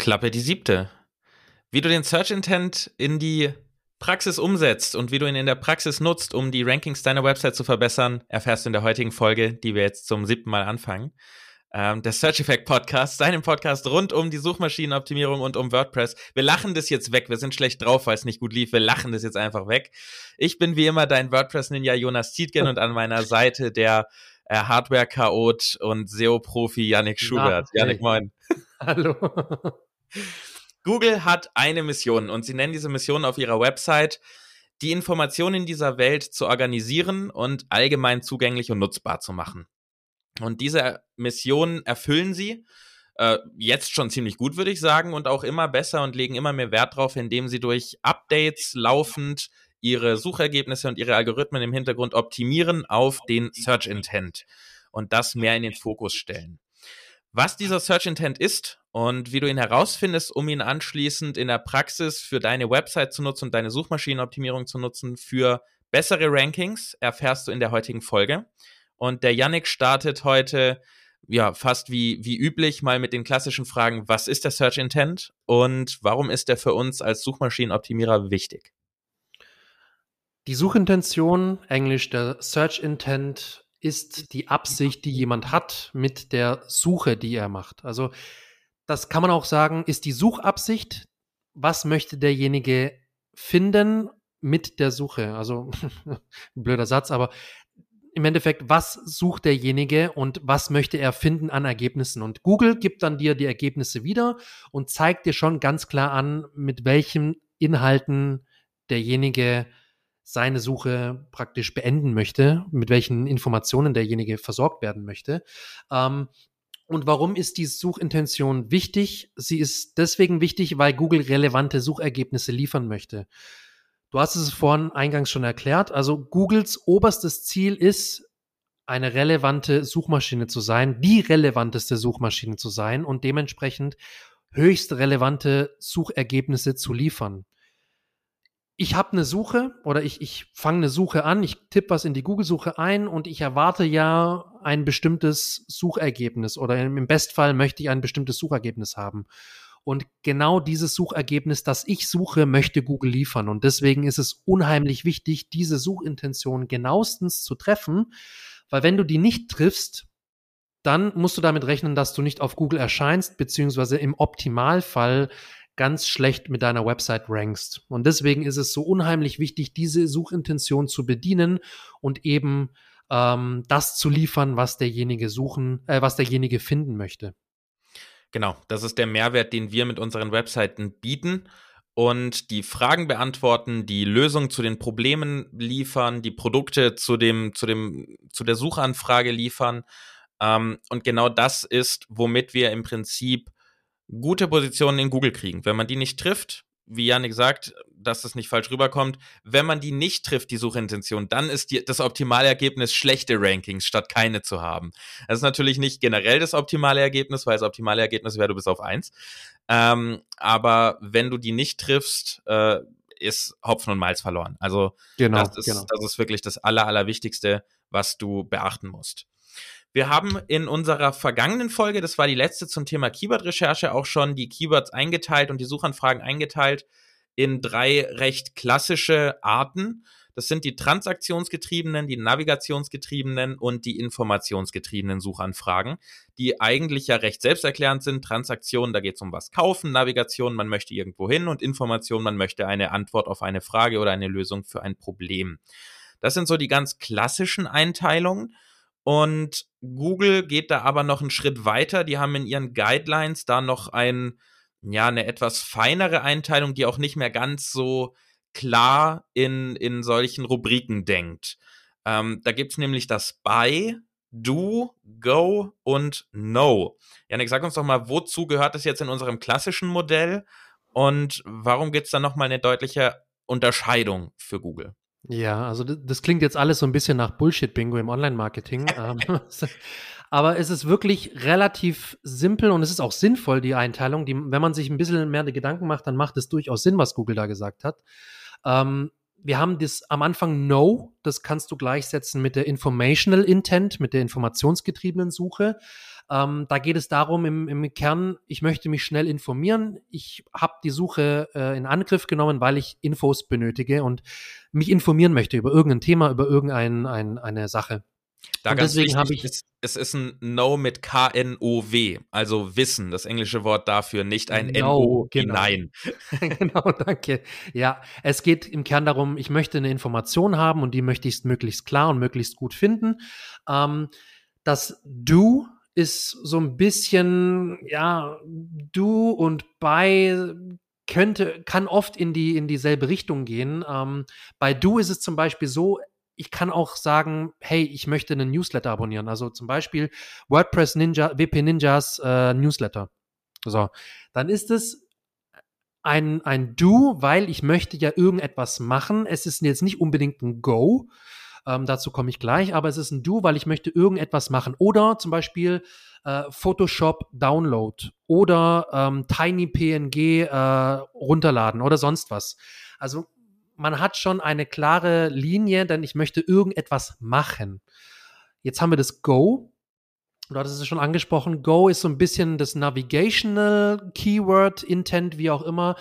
Klappe die siebte. Wie du den Search Intent in die Praxis umsetzt und wie du ihn in der Praxis nutzt, um die Rankings deiner Website zu verbessern, erfährst du in der heutigen Folge, die wir jetzt zum siebten Mal anfangen. Ähm, der Search Effect Podcast, deinem Podcast rund um die Suchmaschinenoptimierung und um WordPress. Wir lachen das jetzt weg. Wir sind schlecht drauf, weil es nicht gut lief. Wir lachen das jetzt einfach weg. Ich bin wie immer dein WordPress-Ninja Jonas Tietgen und an meiner Seite der äh, Hardware-Chaot und SEO-Profi Yannick Schubert. Ja, Yannick, moin. Hallo. Google hat eine Mission und sie nennen diese Mission auf ihrer Website, die Informationen in dieser Welt zu organisieren und allgemein zugänglich und nutzbar zu machen. Und diese Mission erfüllen sie äh, jetzt schon ziemlich gut, würde ich sagen, und auch immer besser und legen immer mehr Wert drauf, indem sie durch Updates laufend ihre Suchergebnisse und ihre Algorithmen im Hintergrund optimieren auf den Search Intent und das mehr in den Fokus stellen. Was dieser Search Intent ist und wie du ihn herausfindest, um ihn anschließend in der Praxis für deine Website zu nutzen und deine Suchmaschinenoptimierung zu nutzen für bessere Rankings, erfährst du in der heutigen Folge. Und der Yannick startet heute ja fast wie, wie üblich mal mit den klassischen Fragen, was ist der Search Intent und warum ist der für uns als Suchmaschinenoptimierer wichtig? Die Suchintention, englisch der Search Intent, ist die Absicht, die jemand hat mit der Suche, die er macht. Also das kann man auch sagen, ist die Suchabsicht, was möchte derjenige finden mit der Suche? Also blöder Satz, aber im Endeffekt, was sucht derjenige und was möchte er finden an Ergebnissen? Und Google gibt dann dir die Ergebnisse wieder und zeigt dir schon ganz klar an, mit welchen Inhalten derjenige seine Suche praktisch beenden möchte, mit welchen Informationen derjenige versorgt werden möchte. Ähm, und warum ist die Suchintention wichtig? Sie ist deswegen wichtig, weil Google relevante Suchergebnisse liefern möchte. Du hast es vorhin eingangs schon erklärt. Also Googles oberstes Ziel ist, eine relevante Suchmaschine zu sein, die relevanteste Suchmaschine zu sein und dementsprechend höchst relevante Suchergebnisse zu liefern ich habe eine Suche oder ich, ich fange eine Suche an, ich tippe was in die Google-Suche ein und ich erwarte ja ein bestimmtes Suchergebnis oder im Bestfall möchte ich ein bestimmtes Suchergebnis haben. Und genau dieses Suchergebnis, das ich suche, möchte Google liefern. Und deswegen ist es unheimlich wichtig, diese Suchintention genauestens zu treffen, weil wenn du die nicht triffst, dann musst du damit rechnen, dass du nicht auf Google erscheinst, beziehungsweise im Optimalfall ganz schlecht mit deiner Website rankst. Und deswegen ist es so unheimlich wichtig, diese Suchintention zu bedienen und eben ähm, das zu liefern, was derjenige suchen, äh, was derjenige finden möchte. Genau, das ist der Mehrwert, den wir mit unseren Webseiten bieten und die Fragen beantworten, die Lösungen zu den Problemen liefern, die Produkte zu dem, zu dem, zu der Suchanfrage liefern. Ähm, und genau das ist, womit wir im Prinzip gute Positionen in Google kriegen. Wenn man die nicht trifft, wie Janik sagt, dass das nicht falsch rüberkommt, wenn man die nicht trifft, die Suchintention, dann ist die, das optimale Ergebnis schlechte Rankings statt keine zu haben. Das ist natürlich nicht generell das optimale Ergebnis, weil das optimale Ergebnis wäre, du bist auf eins. Ähm, aber wenn du die nicht triffst, äh, ist Hopfen und Malz verloren. Also genau, das, ist, genau. das ist wirklich das Aller, Allerwichtigste, was du beachten musst. Wir haben in unserer vergangenen Folge, das war die letzte zum Thema Keyword-Recherche, auch schon die Keywords eingeteilt und die Suchanfragen eingeteilt in drei recht klassische Arten. Das sind die transaktionsgetriebenen, die navigationsgetriebenen und die informationsgetriebenen Suchanfragen, die eigentlich ja recht selbsterklärend sind. Transaktionen, da geht es um was kaufen, Navigation, man möchte irgendwo hin und Information, man möchte eine Antwort auf eine Frage oder eine Lösung für ein Problem. Das sind so die ganz klassischen Einteilungen. Und Google geht da aber noch einen Schritt weiter. Die haben in ihren Guidelines da noch ein, ja, eine etwas feinere Einteilung, die auch nicht mehr ganz so klar in, in solchen Rubriken denkt. Ähm, da gibt es nämlich das Buy, Do, Go und No. Janik, sag uns doch mal, wozu gehört das jetzt in unserem klassischen Modell und warum gibt es da nochmal eine deutliche Unterscheidung für Google? Ja, also das, das klingt jetzt alles so ein bisschen nach Bullshit-Bingo im Online-Marketing. Ähm, aber es ist wirklich relativ simpel und es ist auch sinnvoll, die Einteilung. Die, wenn man sich ein bisschen mehr die Gedanken macht, dann macht es durchaus Sinn, was Google da gesagt hat. Ähm, wir haben das am Anfang No, das kannst du gleichsetzen mit der Informational Intent, mit der informationsgetriebenen Suche. Ähm, da geht es darum, im, im, Kern, ich möchte mich schnell informieren. Ich habe die Suche äh, in Angriff genommen, weil ich Infos benötige und mich informieren möchte über irgendein Thema, über irgendeine ein, eine Sache. Da und deswegen habe ich. Es, es ist ein No mit K-N-O-W, also Wissen, das englische Wort dafür, nicht ein N-O genau. hinein. genau, danke. Ja, es geht im Kern darum, ich möchte eine Information haben und die möchte ich möglichst klar und möglichst gut finden. Ähm, das Do ist so ein bisschen, ja, Do und bei könnte, kann oft in die, in dieselbe Richtung gehen. Ähm, bei Do ist es zum Beispiel so, ich kann auch sagen, hey, ich möchte einen Newsletter abonnieren. Also zum Beispiel WordPress Ninja, WP Ninjas äh, Newsletter. So, dann ist es ein, ein Do, weil ich möchte ja irgendetwas machen. Es ist jetzt nicht unbedingt ein Go. Ähm, dazu komme ich gleich, aber es ist ein Do, weil ich möchte irgendetwas machen. Oder zum Beispiel äh, Photoshop Download oder ähm, Tiny PNG äh, runterladen oder sonst was. Also man hat schon eine klare Linie, denn ich möchte irgendetwas machen. Jetzt haben wir das Go. Du hattest es schon angesprochen. Go ist so ein bisschen das Navigational Keyword, Intent, wie auch immer.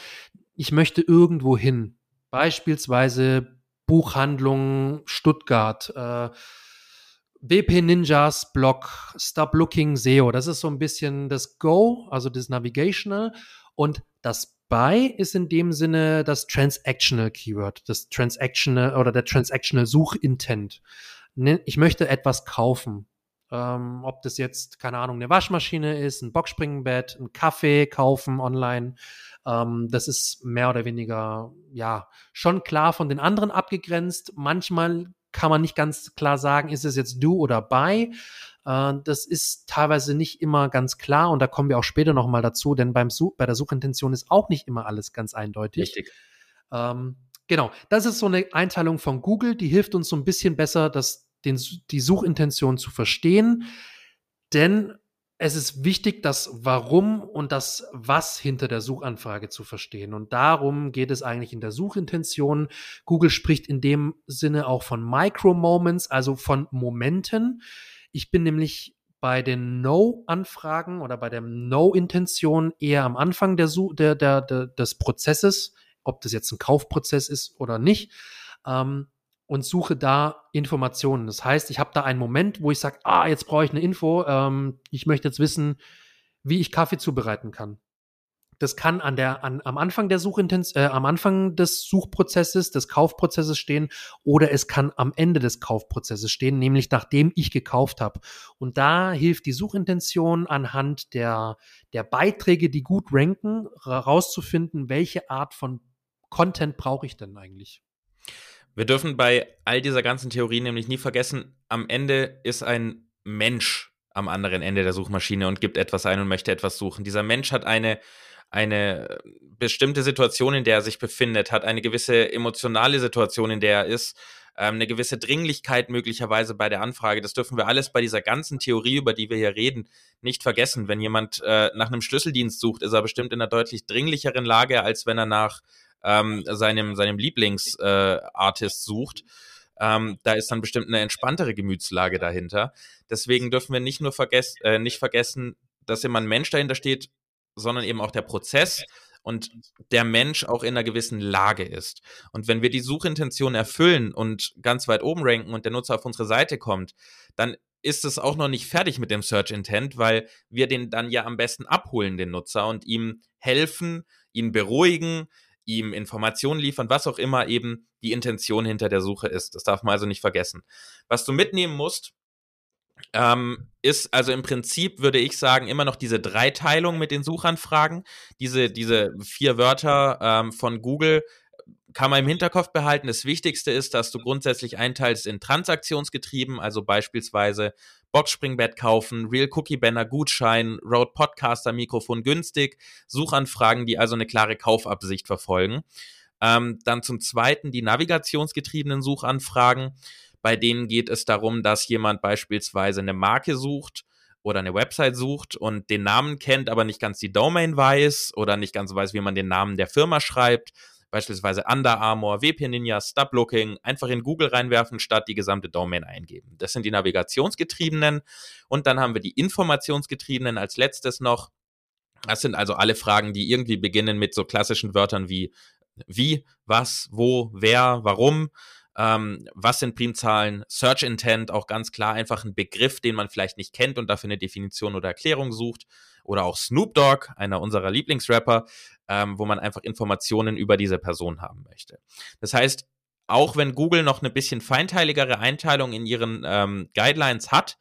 Ich möchte irgendwo hin. Beispielsweise Buchhandlung Stuttgart, äh, WP Ninjas Blog, Stop Looking SEO. Das ist so ein bisschen das Go, also das Navigational. Und das Buy ist in dem Sinne das Transactional Keyword, das Transactional oder der Transactional Suchintent. Ne, ich möchte etwas kaufen. Ähm, ob das jetzt, keine Ahnung, eine Waschmaschine ist, ein Boxspringbett, ein Kaffee kaufen online. Ähm, das ist mehr oder weniger, ja, schon klar von den anderen abgegrenzt. Manchmal kann man nicht ganz klar sagen, ist es jetzt do oder buy. Äh, das ist teilweise nicht immer ganz klar und da kommen wir auch später nochmal dazu, denn beim Such, bei der Suchintention ist auch nicht immer alles ganz eindeutig. Richtig. Ähm, genau, das ist so eine Einteilung von Google, die hilft uns so ein bisschen besser, das, den, die Suchintention zu verstehen, denn es ist wichtig, das Warum und das Was hinter der Suchanfrage zu verstehen. Und darum geht es eigentlich in der Suchintention. Google spricht in dem Sinne auch von Micro-Moments, also von Momenten. Ich bin nämlich bei den No-Anfragen oder bei der No-Intention eher am Anfang der, der, der, der, des Prozesses, ob das jetzt ein Kaufprozess ist oder nicht. Ähm, und suche da Informationen. Das heißt, ich habe da einen Moment, wo ich sage, ah, jetzt brauche ich eine Info, ähm, ich möchte jetzt wissen, wie ich Kaffee zubereiten kann. Das kann an der, an, am Anfang der Suchintens äh, am Anfang des Suchprozesses, des Kaufprozesses stehen, oder es kann am Ende des Kaufprozesses stehen, nämlich nachdem ich gekauft habe. Und da hilft die Suchintention anhand der, der Beiträge, die gut ranken, herauszufinden, welche Art von Content brauche ich denn eigentlich. Wir dürfen bei all dieser ganzen Theorien nämlich nie vergessen, am Ende ist ein Mensch am anderen Ende der Suchmaschine und gibt etwas ein und möchte etwas suchen. Dieser Mensch hat eine, eine bestimmte Situation, in der er sich befindet, hat eine gewisse emotionale Situation, in der er ist, ähm, eine gewisse Dringlichkeit möglicherweise bei der Anfrage. Das dürfen wir alles bei dieser ganzen Theorie, über die wir hier reden, nicht vergessen. Wenn jemand äh, nach einem Schlüsseldienst sucht, ist er bestimmt in einer deutlich dringlicheren Lage, als wenn er nach ähm, seinem, seinem Lieblingsartist äh, sucht. Ähm, da ist dann bestimmt eine entspanntere Gemütslage dahinter. Deswegen dürfen wir nicht nur vergess äh, nicht vergessen, dass immer ein Mensch dahinter steht, sondern eben auch der Prozess und der Mensch auch in einer gewissen Lage ist. Und wenn wir die Suchintention erfüllen und ganz weit oben ranken und der Nutzer auf unsere Seite kommt, dann ist es auch noch nicht fertig mit dem Search Intent, weil wir den dann ja am besten abholen, den Nutzer, und ihm helfen, ihn beruhigen, ihm Informationen liefern, was auch immer eben die Intention hinter der Suche ist. Das darf man also nicht vergessen. Was du mitnehmen musst, ähm, ist also im Prinzip, würde ich sagen, immer noch diese Dreiteilung mit den Suchanfragen. Diese, diese vier Wörter ähm, von Google kann man im Hinterkopf behalten. Das Wichtigste ist, dass du grundsätzlich einteilst in transaktionsgetrieben, also beispielsweise Boxspringbett kaufen, Real Cookie Banner Gutschein, Rode Podcaster Mikrofon günstig, Suchanfragen, die also eine klare Kaufabsicht verfolgen. Ähm, dann zum zweiten die navigationsgetriebenen Suchanfragen. Bei denen geht es darum, dass jemand beispielsweise eine Marke sucht oder eine Website sucht und den Namen kennt, aber nicht ganz die Domain weiß oder nicht ganz weiß, wie man den Namen der Firma schreibt beispielsweise Under Armour, WP Ninja, Stop Looking, einfach in Google reinwerfen, statt die gesamte Domain eingeben. Das sind die navigationsgetriebenen. Und dann haben wir die informationsgetriebenen als letztes noch. Das sind also alle Fragen, die irgendwie beginnen mit so klassischen Wörtern wie wie, was, wo, wer, warum. Ähm, was sind Primzahlen? Search Intent, auch ganz klar einfach ein Begriff, den man vielleicht nicht kennt und dafür eine Definition oder Erklärung sucht. Oder auch Snoop Dogg, einer unserer Lieblingsrapper, ähm, wo man einfach Informationen über diese Person haben möchte. Das heißt, auch wenn Google noch eine bisschen feinteiligere Einteilung in ihren ähm, Guidelines hat,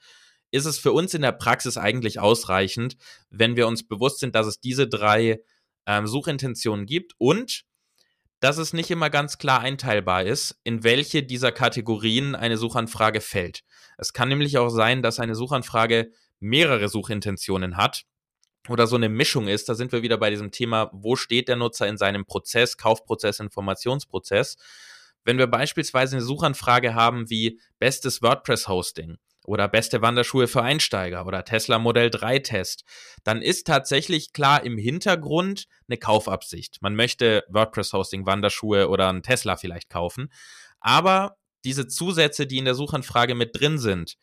ist es für uns in der Praxis eigentlich ausreichend, wenn wir uns bewusst sind, dass es diese drei ähm, Suchintentionen gibt und dass es nicht immer ganz klar einteilbar ist, in welche dieser Kategorien eine Suchanfrage fällt. Es kann nämlich auch sein, dass eine Suchanfrage mehrere Suchintentionen hat oder so eine Mischung ist. Da sind wir wieder bei diesem Thema, wo steht der Nutzer in seinem Prozess, Kaufprozess, Informationsprozess. Wenn wir beispielsweise eine Suchanfrage haben wie bestes WordPress-Hosting, oder beste Wanderschuhe für Einsteiger oder Tesla Modell 3 Test, dann ist tatsächlich klar im Hintergrund eine Kaufabsicht. Man möchte WordPress Hosting, Wanderschuhe oder einen Tesla vielleicht kaufen. Aber diese Zusätze, die in der Suchanfrage mit drin sind,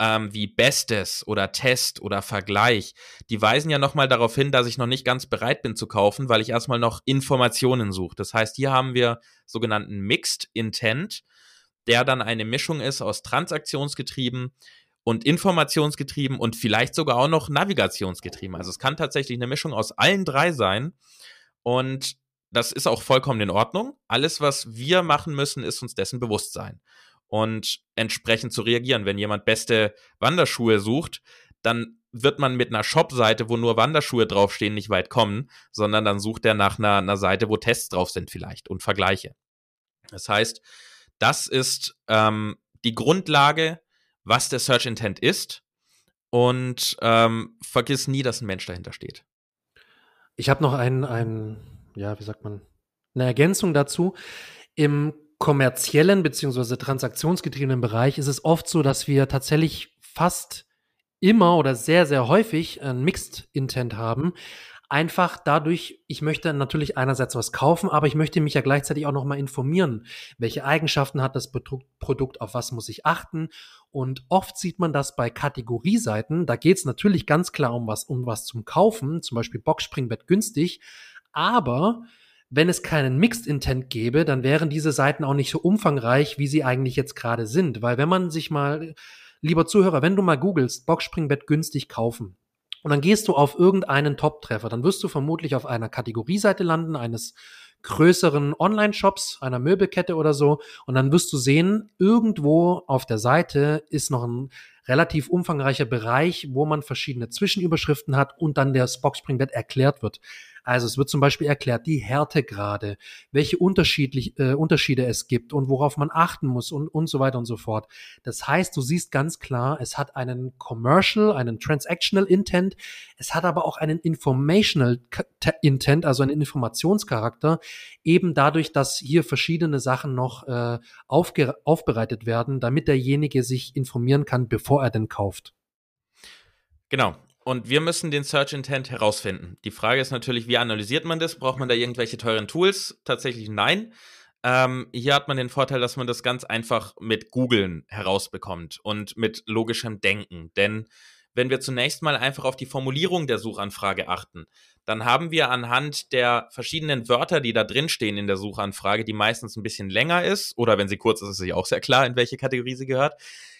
ähm, wie Bestes oder Test oder Vergleich, die weisen ja nochmal darauf hin, dass ich noch nicht ganz bereit bin zu kaufen, weil ich erstmal noch Informationen suche. Das heißt, hier haben wir sogenannten Mixed Intent der dann eine Mischung ist aus transaktionsgetrieben und informationsgetrieben und vielleicht sogar auch noch navigationsgetrieben. Also es kann tatsächlich eine Mischung aus allen drei sein und das ist auch vollkommen in Ordnung. Alles, was wir machen müssen, ist uns dessen bewusst sein und entsprechend zu reagieren. Wenn jemand beste Wanderschuhe sucht, dann wird man mit einer Shop-Seite, wo nur Wanderschuhe draufstehen, nicht weit kommen, sondern dann sucht er nach einer, einer Seite, wo Tests drauf sind vielleicht und Vergleiche. Das heißt, das ist ähm, die Grundlage, was der Search Intent ist. Und ähm, vergiss nie, dass ein Mensch dahinter steht. Ich habe noch ein, ein, ja, wie sagt man, eine Ergänzung dazu. Im kommerziellen bzw. transaktionsgetriebenen Bereich ist es oft so, dass wir tatsächlich fast immer oder sehr, sehr häufig ein Mixed Intent haben. Einfach dadurch, ich möchte natürlich einerseits was kaufen, aber ich möchte mich ja gleichzeitig auch nochmal informieren. Welche Eigenschaften hat das Produkt, auf was muss ich achten? Und oft sieht man das bei Kategorieseiten. Da geht es natürlich ganz klar um was, um was zum Kaufen, zum Beispiel Boxspringbett günstig. Aber wenn es keinen Mixed Intent gäbe, dann wären diese Seiten auch nicht so umfangreich, wie sie eigentlich jetzt gerade sind. Weil wenn man sich mal, lieber Zuhörer, wenn du mal googelst, Boxspringbett günstig kaufen, und dann gehst du auf irgendeinen Top-Treffer. Dann wirst du vermutlich auf einer Kategorieseite landen, eines größeren Online-Shops, einer Möbelkette oder so. Und dann wirst du sehen, irgendwo auf der Seite ist noch ein relativ umfangreicher Bereich, wo man verschiedene Zwischenüberschriften hat und dann der Boxspringbett erklärt wird. Also es wird zum Beispiel erklärt, die Härtegrade, welche unterschiedlich, äh, Unterschiede es gibt und worauf man achten muss und, und so weiter und so fort. Das heißt, du siehst ganz klar, es hat einen Commercial, einen Transactional Intent, es hat aber auch einen Informational Intent, also einen Informationscharakter, eben dadurch, dass hier verschiedene Sachen noch äh, aufbereitet werden, damit derjenige sich informieren kann, bevor er denn kauft. Genau. Und wir müssen den Search Intent herausfinden. Die Frage ist natürlich, wie analysiert man das? Braucht man da irgendwelche teuren Tools? Tatsächlich nein. Ähm, hier hat man den Vorteil, dass man das ganz einfach mit Googlen herausbekommt und mit logischem Denken. Denn wenn wir zunächst mal einfach auf die Formulierung der Suchanfrage achten, dann haben wir anhand der verschiedenen Wörter, die da drin stehen in der Suchanfrage, die meistens ein bisschen länger ist, oder wenn sie kurz ist, ist sie auch sehr klar, in welche Kategorie sie gehört,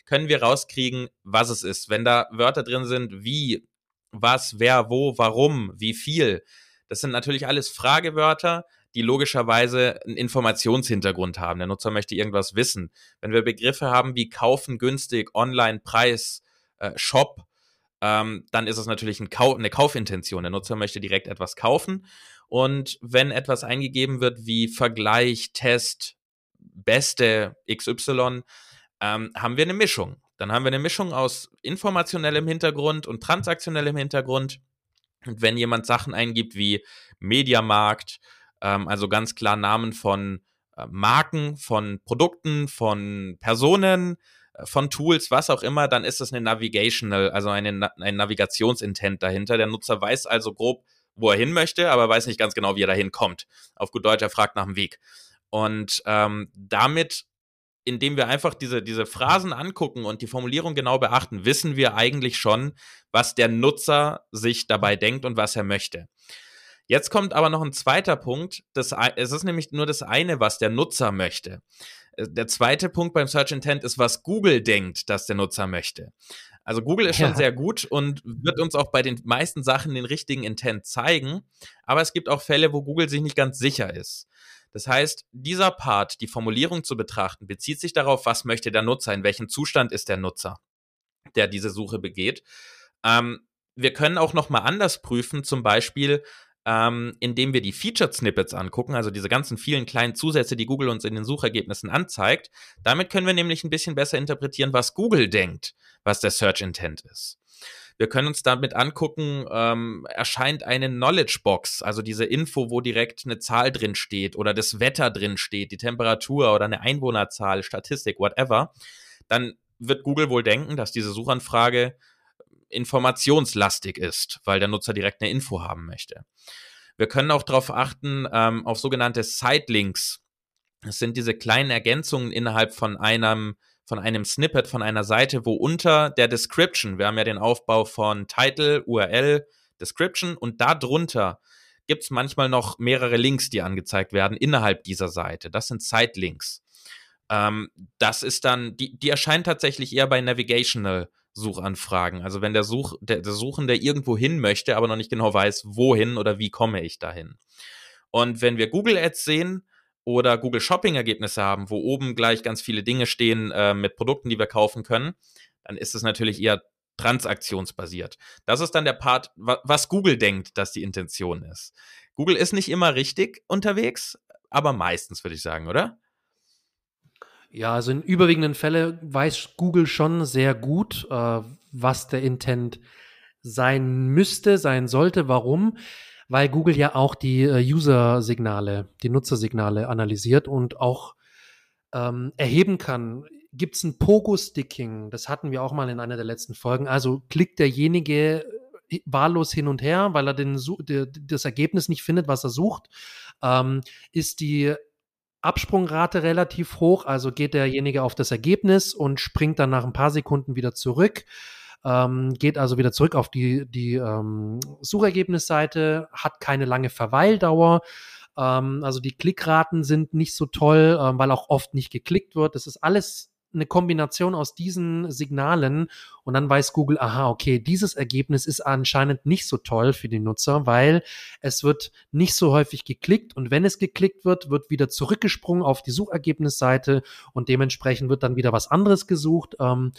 können wir rauskriegen, was es ist. Wenn da Wörter drin sind wie was, wer, wo, warum, wie viel. Das sind natürlich alles Fragewörter, die logischerweise einen Informationshintergrund haben. Der Nutzer möchte irgendwas wissen. Wenn wir Begriffe haben wie kaufen, günstig, online, Preis, äh, Shop, ähm, dann ist es natürlich ein Kau eine Kaufintention. Der Nutzer möchte direkt etwas kaufen. Und wenn etwas eingegeben wird wie Vergleich, Test, beste XY, ähm, haben wir eine Mischung. Dann haben wir eine Mischung aus informationellem Hintergrund und transaktionellem Hintergrund. Und wenn jemand Sachen eingibt wie Mediamarkt, ähm, also ganz klar Namen von äh, Marken, von Produkten, von Personen, äh, von Tools, was auch immer, dann ist das eine Navigational, also eine, ein Navigationsintent dahinter. Der Nutzer weiß also grob, wo er hin möchte, aber weiß nicht ganz genau, wie er dahin kommt. Auf gut Deutsch, er fragt nach dem Weg. Und ähm, damit indem wir einfach diese, diese Phrasen angucken und die Formulierung genau beachten, wissen wir eigentlich schon, was der Nutzer sich dabei denkt und was er möchte. Jetzt kommt aber noch ein zweiter Punkt. Das, es ist nämlich nur das eine, was der Nutzer möchte. Äh, der zweite Punkt beim Search Intent ist, was Google denkt, dass der Nutzer möchte. Also Google ist schon ja. sehr gut und wird uns auch bei den meisten Sachen den richtigen Intent zeigen. Aber es gibt auch Fälle, wo Google sich nicht ganz sicher ist. Das heißt, dieser Part, die Formulierung zu betrachten, bezieht sich darauf, was möchte der Nutzer, in welchem Zustand ist der Nutzer, der diese Suche begeht. Ähm, wir können auch noch mal anders prüfen, zum Beispiel, ähm, indem wir die Featured Snippets angucken, also diese ganzen vielen kleinen Zusätze, die Google uns in den Suchergebnissen anzeigt. Damit können wir nämlich ein bisschen besser interpretieren, was Google denkt, was der Search Intent ist. Wir können uns damit angucken, ähm, erscheint eine Knowledge Box, also diese Info, wo direkt eine Zahl drin steht oder das Wetter drin steht, die Temperatur oder eine Einwohnerzahl, Statistik, whatever. Dann wird Google wohl denken, dass diese Suchanfrage informationslastig ist, weil der Nutzer direkt eine Info haben möchte. Wir können auch darauf achten, ähm, auf sogenannte Sitelinks. Das sind diese kleinen Ergänzungen innerhalb von einem von einem Snippet von einer Seite, wo unter der Description, wir haben ja den Aufbau von Title, URL, Description und da drunter gibt es manchmal noch mehrere Links, die angezeigt werden innerhalb dieser Seite. Das sind Site-Links. Ähm, das ist dann, die, die erscheinen tatsächlich eher bei Navigational Suchanfragen. Also wenn der, Such, der, der Suchende irgendwo hin möchte, aber noch nicht genau weiß, wohin oder wie komme ich dahin. Und wenn wir Google Ads sehen, oder Google Shopping Ergebnisse haben, wo oben gleich ganz viele Dinge stehen äh, mit Produkten, die wir kaufen können, dann ist es natürlich eher transaktionsbasiert. Das ist dann der Part, was Google denkt, dass die Intention ist. Google ist nicht immer richtig unterwegs, aber meistens würde ich sagen, oder? Ja, also in überwiegenden Fällen weiß Google schon sehr gut, äh, was der Intent sein müsste, sein sollte, warum weil Google ja auch die äh, User-Signale, die Nutzersignale analysiert und auch ähm, erheben kann. Gibt es ein Pogo-Sticking? Das hatten wir auch mal in einer der letzten Folgen. Also klickt derjenige äh, wahllos hin und her, weil er den, das Ergebnis nicht findet, was er sucht. Ähm, ist die Absprungrate relativ hoch, also geht derjenige auf das Ergebnis und springt dann nach ein paar Sekunden wieder zurück ähm, geht also wieder zurück auf die, die ähm, Suchergebnisseite, hat keine lange Verweildauer. Ähm, also die Klickraten sind nicht so toll, ähm, weil auch oft nicht geklickt wird. Das ist alles eine Kombination aus diesen Signalen und dann weiß Google, aha, okay, dieses Ergebnis ist anscheinend nicht so toll für die Nutzer, weil es wird nicht so häufig geklickt und wenn es geklickt wird, wird wieder zurückgesprungen auf die Suchergebnisseite und dementsprechend wird dann wieder was anderes gesucht. Ähm,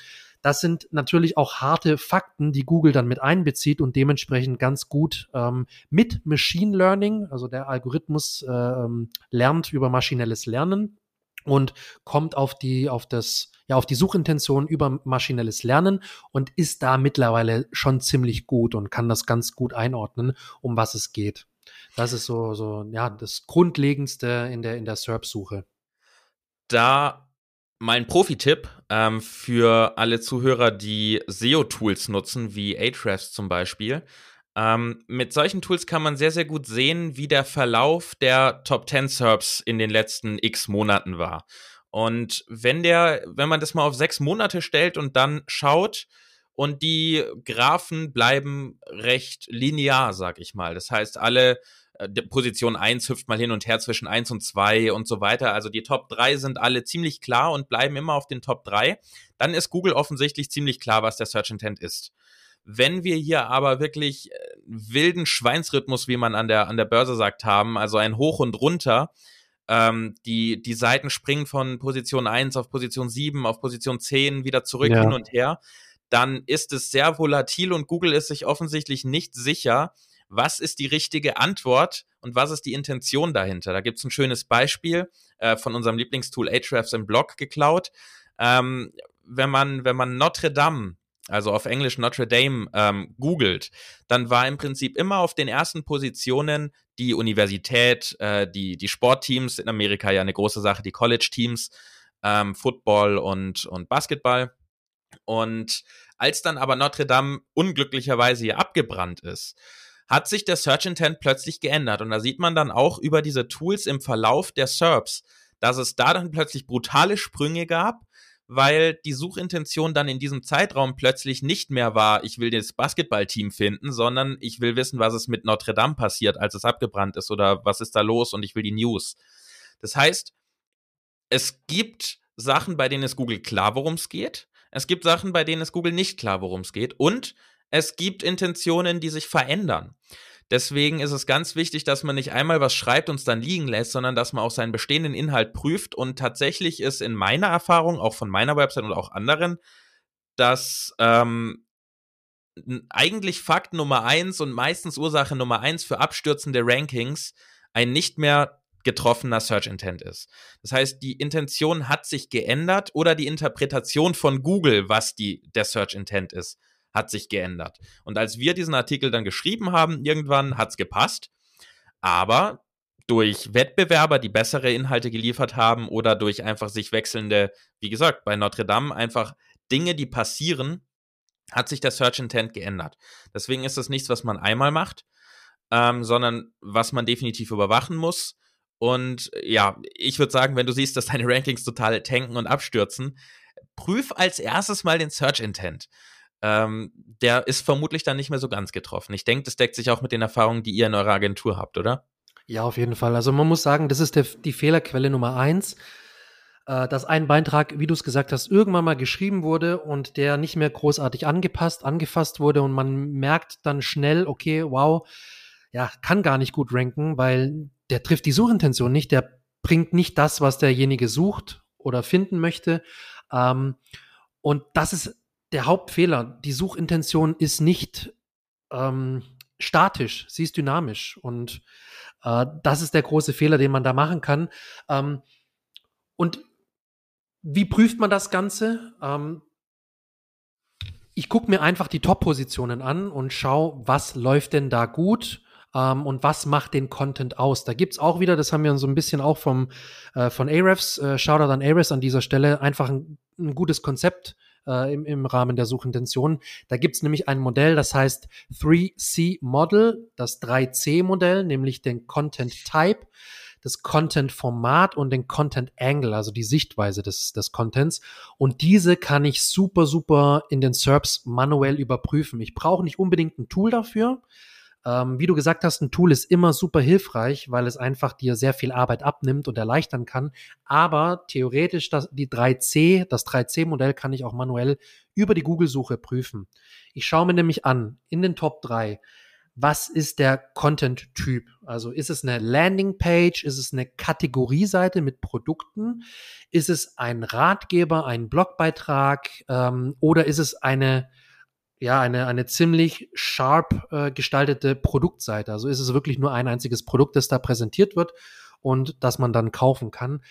das sind natürlich auch harte Fakten, die Google dann mit einbezieht und dementsprechend ganz gut ähm, mit Machine Learning, also der Algorithmus ähm, lernt über maschinelles Lernen und kommt auf die, auf das, ja, auf die Suchintention über maschinelles Lernen und ist da mittlerweile schon ziemlich gut und kann das ganz gut einordnen, um was es geht. Das ist so, so, ja, das Grundlegendste in der, in der SERP-Suche. Da mal ein Profi-Tipp ähm, für alle Zuhörer, die SEO-Tools nutzen, wie Ahrefs zum Beispiel. Ähm, mit solchen Tools kann man sehr, sehr gut sehen, wie der Verlauf der Top 10 SERPs in den letzten x Monaten war. Und wenn der, wenn man das mal auf sechs Monate stellt und dann schaut, und die Graphen bleiben recht linear, sag ich mal. Das heißt, alle Position 1 hüpft mal hin und her zwischen 1 und 2 und so weiter. Also die Top 3 sind alle ziemlich klar und bleiben immer auf den Top 3. Dann ist Google offensichtlich ziemlich klar, was der Search Intent ist. Wenn wir hier aber wirklich äh, wilden Schweinsrhythmus, wie man an der, an der Börse sagt, haben, also ein Hoch und runter, ähm, die, die Seiten springen von Position 1 auf Position 7, auf Position 10 wieder zurück ja. hin und her, dann ist es sehr volatil und Google ist sich offensichtlich nicht sicher, was ist die richtige Antwort und was ist die Intention dahinter. Da gibt es ein schönes Beispiel äh, von unserem Lieblingstool Ahrefs im Blog geklaut. Ähm, wenn man, wenn man Notre Dame also auf Englisch Notre Dame, ähm, googelt, dann war im Prinzip immer auf den ersten Positionen die Universität, äh, die, die Sportteams in Amerika ja eine große Sache, die College-Teams, ähm, Football und, und Basketball. Und als dann aber Notre Dame unglücklicherweise hier abgebrannt ist, hat sich der Search Intent plötzlich geändert. Und da sieht man dann auch über diese Tools im Verlauf der SERPs, dass es da dann plötzlich brutale Sprünge gab, weil die Suchintention dann in diesem Zeitraum plötzlich nicht mehr war, ich will das Basketballteam finden, sondern ich will wissen, was es mit Notre Dame passiert, als es abgebrannt ist oder was ist da los und ich will die News. Das heißt, es gibt Sachen, bei denen es Google klar, worum es geht. Es gibt Sachen, bei denen es Google nicht klar, worum es geht. Und es gibt Intentionen, die sich verändern. Deswegen ist es ganz wichtig, dass man nicht einmal was schreibt und es dann liegen lässt, sondern dass man auch seinen bestehenden Inhalt prüft. Und tatsächlich ist in meiner Erfahrung, auch von meiner Website und auch anderen, dass ähm, eigentlich Fakt Nummer eins und meistens Ursache Nummer eins für abstürzende Rankings ein nicht mehr getroffener Search Intent ist. Das heißt, die Intention hat sich geändert oder die Interpretation von Google, was die, der Search Intent ist, hat sich geändert. Und als wir diesen Artikel dann geschrieben haben, irgendwann hat es gepasst. Aber durch Wettbewerber, die bessere Inhalte geliefert haben oder durch einfach sich wechselnde, wie gesagt, bei Notre Dame einfach Dinge, die passieren, hat sich der Search Intent geändert. Deswegen ist das nichts, was man einmal macht, ähm, sondern was man definitiv überwachen muss. Und ja, ich würde sagen, wenn du siehst, dass deine Rankings total tanken und abstürzen, prüf als erstes mal den Search Intent ähm, der ist vermutlich dann nicht mehr so ganz getroffen. Ich denke, das deckt sich auch mit den Erfahrungen, die ihr in eurer Agentur habt, oder? Ja, auf jeden Fall. Also man muss sagen, das ist der, die Fehlerquelle Nummer eins, äh, dass ein Beitrag, wie du es gesagt hast, irgendwann mal geschrieben wurde und der nicht mehr großartig angepasst, angefasst wurde und man merkt dann schnell, okay, wow, ja, kann gar nicht gut ranken, weil der trifft die Suchintention nicht, der bringt nicht das, was derjenige sucht oder finden möchte. Ähm, und das ist der Hauptfehler. Die Suchintention ist nicht ähm, statisch, sie ist dynamisch. Und äh, das ist der große Fehler, den man da machen kann. Ähm, und wie prüft man das Ganze? Ähm, ich gucke mir einfach die Top-Positionen an und schaue, was läuft denn da gut ähm, und was macht den Content aus. Da gibt es auch wieder, das haben wir so ein bisschen auch vom, äh, von Ahrefs, äh, Shoutout an Ahrefs an dieser Stelle, einfach ein, ein gutes Konzept äh, im, im Rahmen der Suchintention. Da gibt es nämlich ein Modell, das heißt 3C Model, das 3C-Modell, nämlich den Content Type das Content-Format und den Content-Angle, also die Sichtweise des, des Contents. Und diese kann ich super, super in den SERPs manuell überprüfen. Ich brauche nicht unbedingt ein Tool dafür. Ähm, wie du gesagt hast, ein Tool ist immer super hilfreich, weil es einfach dir sehr viel Arbeit abnimmt und erleichtern kann. Aber theoretisch das, die 3C, das 3C-Modell kann ich auch manuell über die Google-Suche prüfen. Ich schaue mir nämlich an, in den Top 3, was ist der Content-Typ? Also ist es eine Landingpage? Ist es eine Kategorieseite mit Produkten? Ist es ein Ratgeber, ein Blogbeitrag? Ähm, oder ist es eine ja, eine, eine ziemlich sharp äh, gestaltete Produktseite. Also ist es wirklich nur ein einziges Produkt, das da präsentiert wird und das man dann kaufen kann.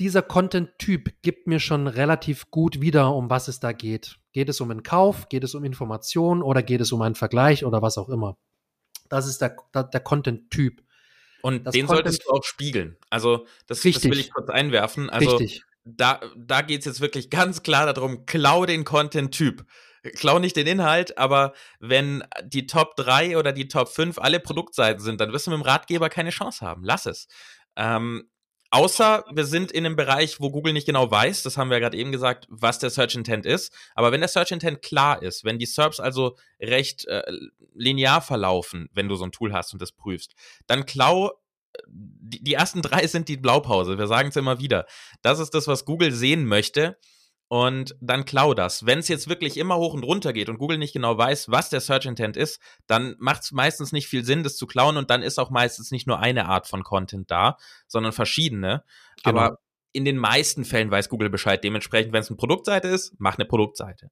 Dieser Content-Typ gibt mir schon relativ gut wieder, um was es da geht. Geht es um einen Kauf, geht es um Informationen oder geht es um einen Vergleich oder was auch immer. Das ist der, der, der Content-Typ. Und das den Content solltest du auch spiegeln. Also, das, das will ich kurz einwerfen. Also, Richtig. da, da geht es jetzt wirklich ganz klar darum, klau den Content-Typ klau nicht den Inhalt, aber wenn die Top 3 oder die Top 5 alle Produktseiten sind, dann wirst du mit dem Ratgeber keine Chance haben. Lass es. Ähm, außer wir sind in einem Bereich, wo Google nicht genau weiß, das haben wir ja gerade eben gesagt, was der Search Intent ist. Aber wenn der Search Intent klar ist, wenn die SERPs also recht äh, linear verlaufen, wenn du so ein Tool hast und das prüfst, dann klau die, die ersten drei sind die Blaupause. Wir sagen es immer wieder. Das ist das, was Google sehen möchte und dann klau das. Wenn es jetzt wirklich immer hoch und runter geht und Google nicht genau weiß, was der Search Intent ist, dann macht es meistens nicht viel Sinn, das zu klauen und dann ist auch meistens nicht nur eine Art von Content da, sondern verschiedene. Genau. Aber in den meisten Fällen weiß Google Bescheid. Dementsprechend, wenn es eine Produktseite ist, mach eine Produktseite.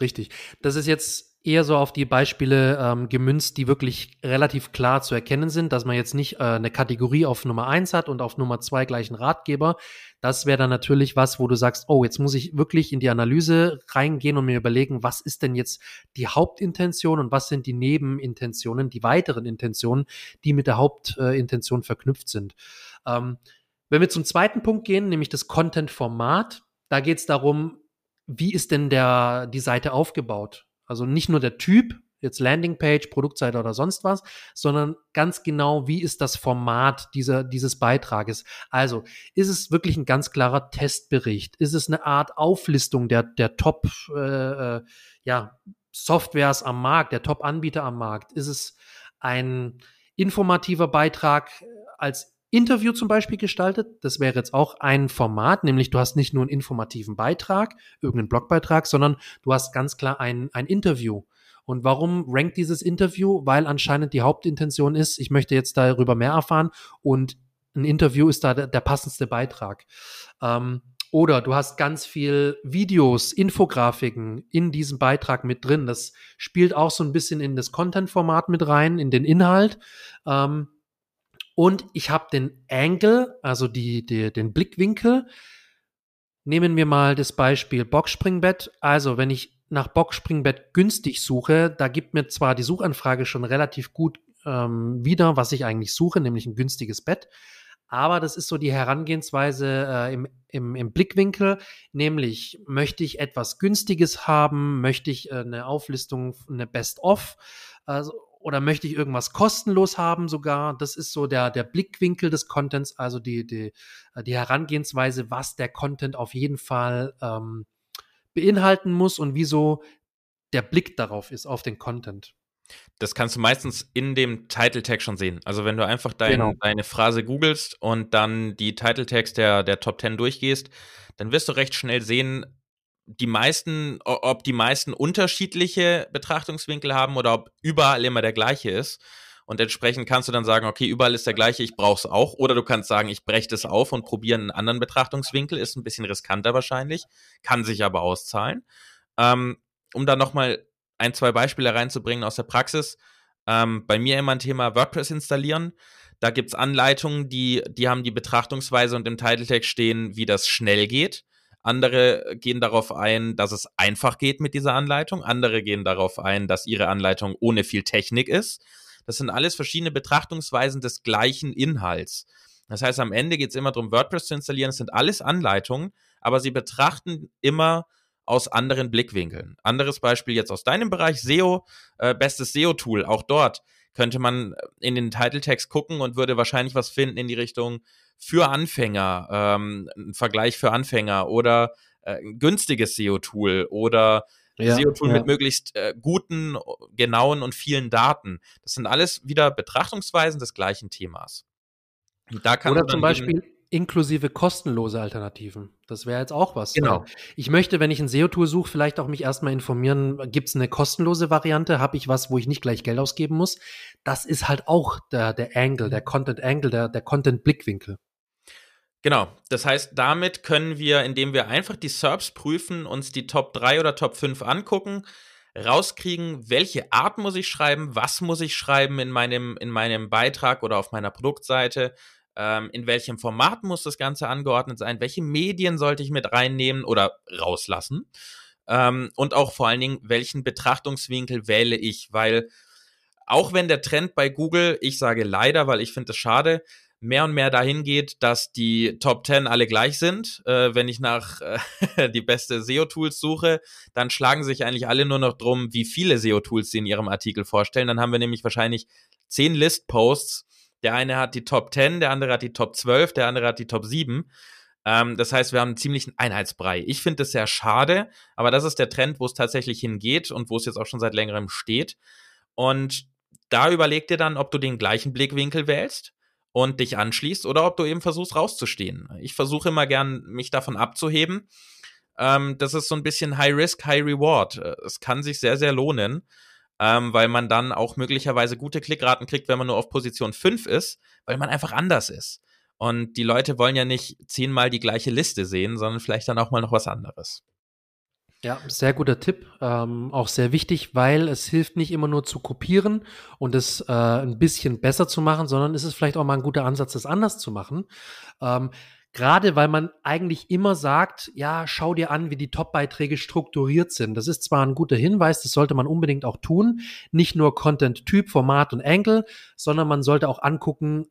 Richtig. Das ist jetzt eher so auf die Beispiele ähm, gemünzt, die wirklich relativ klar zu erkennen sind, dass man jetzt nicht äh, eine Kategorie auf Nummer eins hat und auf Nummer zwei gleich einen Ratgeber. Das wäre dann natürlich was, wo du sagst, oh, jetzt muss ich wirklich in die Analyse reingehen und mir überlegen, was ist denn jetzt die Hauptintention und was sind die Nebenintentionen, die weiteren Intentionen, die mit der Hauptintention äh, verknüpft sind. Ähm, wenn wir zum zweiten Punkt gehen, nämlich das Content-Format, da geht es darum, wie ist denn der, die Seite aufgebaut? Also nicht nur der Typ, jetzt Landingpage, Produktseite oder sonst was, sondern ganz genau, wie ist das Format dieser, dieses Beitrages. Also, ist es wirklich ein ganz klarer Testbericht? Ist es eine Art Auflistung der, der Top, äh, äh ja, Softwares am Markt, der Top-Anbieter am Markt? Ist es ein informativer Beitrag als Interview zum Beispiel gestaltet. Das wäre jetzt auch ein Format, nämlich du hast nicht nur einen informativen Beitrag, irgendeinen Blogbeitrag, sondern du hast ganz klar ein, ein Interview. Und warum rankt dieses Interview? Weil anscheinend die Hauptintention ist, ich möchte jetzt darüber mehr erfahren und ein Interview ist da der, der passendste Beitrag. Ähm, oder du hast ganz viel Videos, Infografiken in diesem Beitrag mit drin. Das spielt auch so ein bisschen in das Content-Format mit rein, in den Inhalt. Ähm, und ich habe den Angle, also die, die, den Blickwinkel. Nehmen wir mal das Beispiel Boxspringbett. Also, wenn ich nach Boxspringbett günstig suche, da gibt mir zwar die Suchanfrage schon relativ gut ähm, wieder, was ich eigentlich suche, nämlich ein günstiges Bett. Aber das ist so die Herangehensweise äh, im, im, im Blickwinkel, nämlich möchte ich etwas Günstiges haben, möchte ich äh, eine Auflistung, eine Best-of, also oder möchte ich irgendwas kostenlos haben sogar? Das ist so der, der Blickwinkel des Contents, also die, die, äh, die Herangehensweise, was der Content auf jeden Fall ähm, beinhalten muss und wieso der Blick darauf ist, auf den Content. Das kannst du meistens in dem Title Tag schon sehen. Also wenn du einfach dein, genau. deine Phrase googelst und dann die Title Tags der, der Top 10 durchgehst, dann wirst du recht schnell sehen, die meisten, ob die meisten unterschiedliche Betrachtungswinkel haben oder ob überall immer der gleiche ist. Und entsprechend kannst du dann sagen, okay, überall ist der gleiche, ich brauche es auch. Oder du kannst sagen, ich breche das auf und probiere einen anderen Betrachtungswinkel. Ist ein bisschen riskanter wahrscheinlich, kann sich aber auszahlen. Ähm, um dann nochmal ein, zwei Beispiele reinzubringen aus der Praxis. Ähm, bei mir immer ein Thema WordPress installieren. Da gibt es Anleitungen, die, die haben die Betrachtungsweise und im Tag stehen, wie das schnell geht. Andere gehen darauf ein, dass es einfach geht mit dieser Anleitung. Andere gehen darauf ein, dass ihre Anleitung ohne viel Technik ist. Das sind alles verschiedene Betrachtungsweisen des gleichen Inhalts. Das heißt, am Ende geht es immer darum, WordPress zu installieren. Es sind alles Anleitungen, aber sie betrachten immer aus anderen Blickwinkeln. Anderes Beispiel jetzt aus deinem Bereich, SEO, äh, bestes SEO-Tool. Auch dort könnte man in den Titeltext gucken und würde wahrscheinlich was finden in die Richtung für Anfänger, ähm, ein Vergleich für Anfänger oder äh, ein günstiges SEO-Tool oder ja, SEO-Tool ja. mit möglichst äh, guten, genauen und vielen Daten. Das sind alles wieder Betrachtungsweisen des gleichen Themas. oder zum Beispiel inklusive kostenlose Alternativen. Das wäre jetzt auch was. Genau. Ich möchte, wenn ich ein SEO-Tool suche, vielleicht auch mich erstmal informieren, gibt es eine kostenlose Variante? Habe ich was, wo ich nicht gleich Geld ausgeben muss? Das ist halt auch der, der Angle, der Content-Angle, der, der Content-Blickwinkel. Genau. Das heißt, damit können wir, indem wir einfach die SERPs prüfen, uns die Top 3 oder Top 5 angucken, rauskriegen, welche Art muss ich schreiben, was muss ich schreiben in meinem, in meinem Beitrag oder auf meiner Produktseite, ähm, in welchem Format muss das Ganze angeordnet sein, welche Medien sollte ich mit reinnehmen oder rauslassen ähm, und auch vor allen Dingen, welchen Betrachtungswinkel wähle ich, weil auch wenn der Trend bei Google, ich sage leider, weil ich finde es schade, mehr und mehr dahin geht, dass die Top 10 alle gleich sind. Äh, wenn ich nach äh, die beste SEO-Tools suche, dann schlagen sich eigentlich alle nur noch drum, wie viele SEO-Tools sie in ihrem Artikel vorstellen. Dann haben wir nämlich wahrscheinlich zehn List-Posts. Der eine hat die Top 10, der andere hat die Top 12, der andere hat die Top 7. Ähm, das heißt, wir haben einen ziemlichen Einheitsbrei. Ich finde das sehr schade, aber das ist der Trend, wo es tatsächlich hingeht und wo es jetzt auch schon seit längerem steht. Und da überleg dir dann, ob du den gleichen Blickwinkel wählst und dich anschließt oder ob du eben versuchst rauszustehen. Ich versuche immer gern, mich davon abzuheben. Ähm, das ist so ein bisschen High Risk, High Reward. Es kann sich sehr, sehr lohnen, ähm, weil man dann auch möglicherweise gute Klickraten kriegt, wenn man nur auf Position 5 ist, weil man einfach anders ist. Und die Leute wollen ja nicht zehnmal die gleiche Liste sehen, sondern vielleicht dann auch mal noch was anderes. Ja, sehr guter Tipp. Ähm, auch sehr wichtig, weil es hilft nicht immer nur zu kopieren und es äh, ein bisschen besser zu machen, sondern ist es vielleicht auch mal ein guter Ansatz, das anders zu machen. Ähm, Gerade weil man eigentlich immer sagt, ja, schau dir an, wie die Top-Beiträge strukturiert sind. Das ist zwar ein guter Hinweis, das sollte man unbedingt auch tun. Nicht nur Content-Typ, Format und Angle, sondern man sollte auch angucken,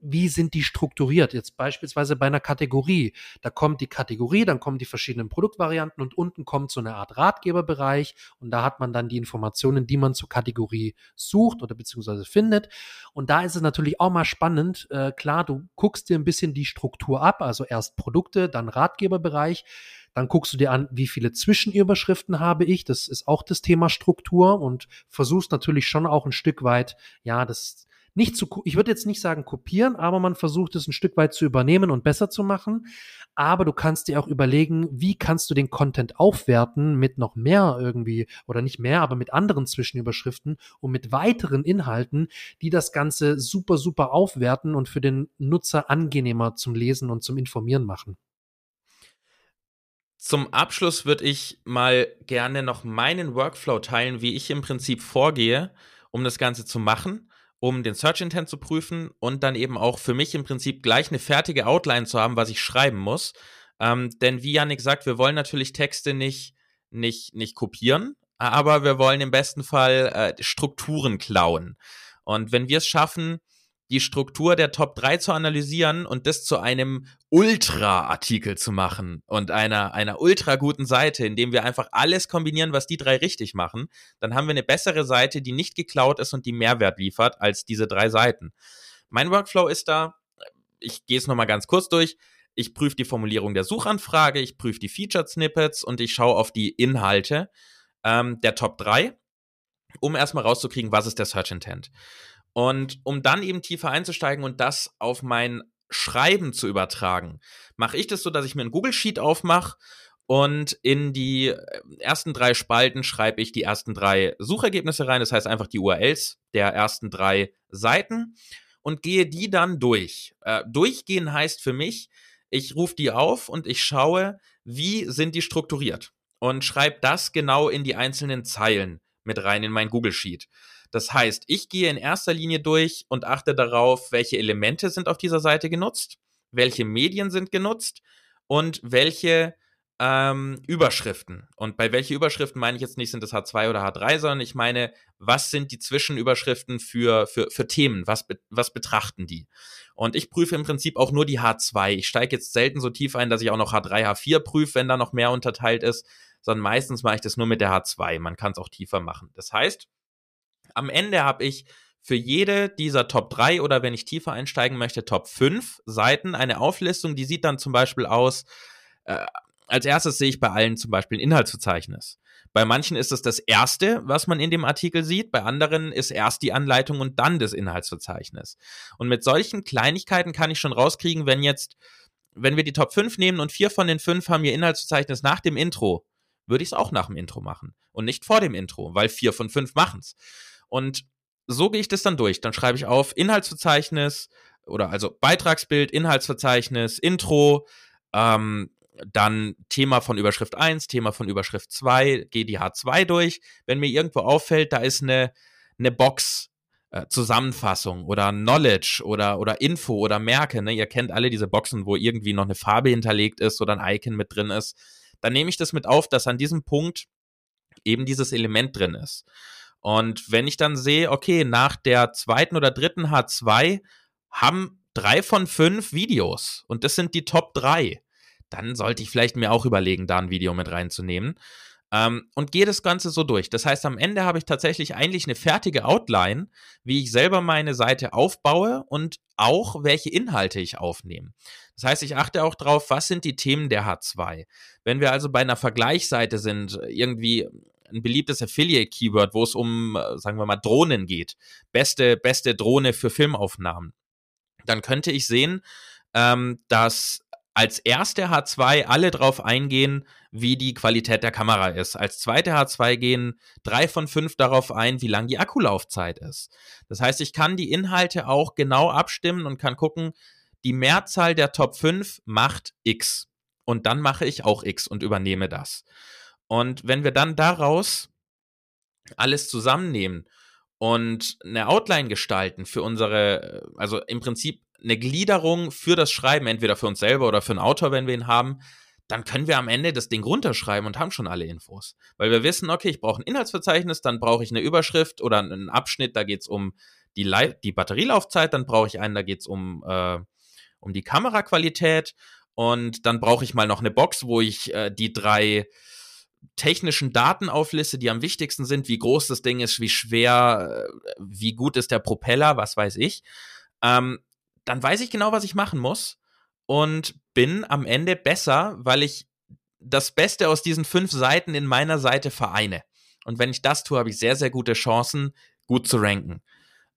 wie sind die strukturiert? Jetzt beispielsweise bei einer Kategorie. Da kommt die Kategorie, dann kommen die verschiedenen Produktvarianten und unten kommt so eine Art Ratgeberbereich und da hat man dann die Informationen, die man zur Kategorie sucht oder beziehungsweise findet. Und da ist es natürlich auch mal spannend. Äh, klar, du guckst dir ein bisschen die Struktur ab, also erst Produkte, dann Ratgeberbereich. Dann guckst du dir an, wie viele Zwischenüberschriften habe ich. Das ist auch das Thema Struktur und versuchst natürlich schon auch ein Stück weit, ja, das nicht zu, ich würde jetzt nicht sagen kopieren, aber man versucht es ein Stück weit zu übernehmen und besser zu machen. Aber du kannst dir auch überlegen, wie kannst du den Content aufwerten mit noch mehr irgendwie oder nicht mehr, aber mit anderen Zwischenüberschriften und mit weiteren Inhalten, die das Ganze super, super aufwerten und für den Nutzer angenehmer zum Lesen und zum Informieren machen. Zum Abschluss würde ich mal gerne noch meinen Workflow teilen, wie ich im Prinzip vorgehe, um das Ganze zu machen, um den Search Intent zu prüfen und dann eben auch für mich im Prinzip gleich eine fertige Outline zu haben, was ich schreiben muss. Ähm, denn wie Yannick sagt, wir wollen natürlich Texte nicht, nicht, nicht kopieren, aber wir wollen im besten Fall äh, Strukturen klauen. Und wenn wir es schaffen, die Struktur der Top 3 zu analysieren und das zu einem Ultra-Artikel zu machen und einer, einer ultra guten Seite, indem wir einfach alles kombinieren, was die drei richtig machen, dann haben wir eine bessere Seite, die nicht geklaut ist und die Mehrwert liefert als diese drei Seiten. Mein Workflow ist da, ich gehe es nochmal ganz kurz durch. Ich prüfe die Formulierung der Suchanfrage, ich prüfe die Featured Snippets und ich schaue auf die Inhalte ähm, der Top 3, um erstmal rauszukriegen, was ist der Search Intent. Und um dann eben tiefer einzusteigen und das auf mein Schreiben zu übertragen, mache ich das so, dass ich mir ein Google Sheet aufmache und in die äh, ersten drei Spalten schreibe ich die ersten drei Suchergebnisse rein, das heißt einfach die URLs der ersten drei Seiten und gehe die dann durch. Äh, durchgehen heißt für mich, ich rufe die auf und ich schaue, wie sind die strukturiert und schreibe das genau in die einzelnen Zeilen mit rein in mein Google Sheet. Das heißt, ich gehe in erster Linie durch und achte darauf, welche Elemente sind auf dieser Seite genutzt, welche Medien sind genutzt und welche ähm, Überschriften. Und bei welche Überschriften meine ich jetzt nicht, sind das H2 oder H3, sondern ich meine, was sind die Zwischenüberschriften für, für, für Themen? Was, be was betrachten die? Und ich prüfe im Prinzip auch nur die H2. Ich steige jetzt selten so tief ein, dass ich auch noch H3, H4 prüfe, wenn da noch mehr unterteilt ist, sondern meistens mache ich das nur mit der H2. Man kann es auch tiefer machen. Das heißt, am Ende habe ich für jede dieser Top 3 oder wenn ich tiefer einsteigen möchte, Top 5 Seiten eine Auflistung, die sieht dann zum Beispiel aus, äh, als erstes sehe ich bei allen zum Beispiel ein Inhaltsverzeichnis. Bei manchen ist es das erste, was man in dem Artikel sieht, bei anderen ist erst die Anleitung und dann das Inhaltsverzeichnis. Und mit solchen Kleinigkeiten kann ich schon rauskriegen, wenn jetzt, wenn wir die Top 5 nehmen und vier von den fünf haben ihr Inhaltsverzeichnis nach dem Intro, würde ich es auch nach dem Intro machen und nicht vor dem Intro, weil vier von fünf machen es. Und so gehe ich das dann durch. Dann schreibe ich auf Inhaltsverzeichnis oder also Beitragsbild, Inhaltsverzeichnis, Intro, ähm, dann Thema von Überschrift 1, Thema von Überschrift 2, gehe die H2 durch. Wenn mir irgendwo auffällt, da ist eine, eine Box, äh, Zusammenfassung oder Knowledge oder, oder Info oder Merke, ne? ihr kennt alle diese Boxen, wo irgendwie noch eine Farbe hinterlegt ist oder ein Icon mit drin ist, dann nehme ich das mit auf, dass an diesem Punkt eben dieses Element drin ist. Und wenn ich dann sehe, okay, nach der zweiten oder dritten H2 haben drei von fünf Videos und das sind die Top drei, dann sollte ich vielleicht mir auch überlegen, da ein Video mit reinzunehmen. Ähm, und gehe das Ganze so durch. Das heißt, am Ende habe ich tatsächlich eigentlich eine fertige Outline, wie ich selber meine Seite aufbaue und auch welche Inhalte ich aufnehme. Das heißt, ich achte auch drauf, was sind die Themen der H2. Wenn wir also bei einer Vergleichsseite sind, irgendwie ein beliebtes Affiliate-Keyword, wo es um, äh, sagen wir mal, Drohnen geht. Beste, beste Drohne für Filmaufnahmen. Dann könnte ich sehen, ähm, dass als erste H2 alle drauf eingehen, wie die Qualität der Kamera ist. Als zweite H2 gehen drei von fünf darauf ein, wie lang die Akkulaufzeit ist. Das heißt, ich kann die Inhalte auch genau abstimmen und kann gucken, die Mehrzahl der Top 5 macht X. Und dann mache ich auch X und übernehme das. Und wenn wir dann daraus alles zusammennehmen und eine Outline gestalten für unsere, also im Prinzip eine Gliederung für das Schreiben, entweder für uns selber oder für einen Autor, wenn wir ihn haben, dann können wir am Ende das Ding runterschreiben und haben schon alle Infos. Weil wir wissen, okay, ich brauche ein Inhaltsverzeichnis, dann brauche ich eine Überschrift oder einen Abschnitt, da geht es um die, die Batterielaufzeit, dann brauche ich einen, da geht's um, äh, um die Kameraqualität und dann brauche ich mal noch eine Box, wo ich äh, die drei technischen Daten aufliste, die am wichtigsten sind, wie groß das Ding ist, wie schwer, äh, wie gut ist der Propeller, was weiß ich. Ähm, dann weiß ich genau, was ich machen muss und bin am Ende besser, weil ich das Beste aus diesen fünf Seiten in meiner Seite vereine. Und wenn ich das tue, habe ich sehr, sehr gute Chancen, gut zu ranken.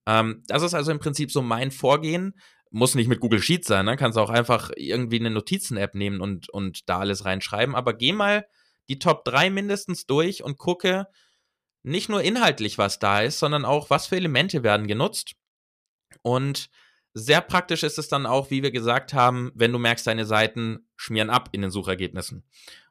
Ähm, das ist also im Prinzip so mein Vorgehen. Muss nicht mit Google Sheets sein, ne? kannst auch einfach irgendwie eine Notizen-App nehmen und, und da alles reinschreiben. Aber geh mal die Top 3 mindestens durch und gucke nicht nur inhaltlich, was da ist, sondern auch, was für Elemente werden genutzt. Und sehr praktisch ist es dann auch, wie wir gesagt haben, wenn du merkst, deine Seiten schmieren ab in den Suchergebnissen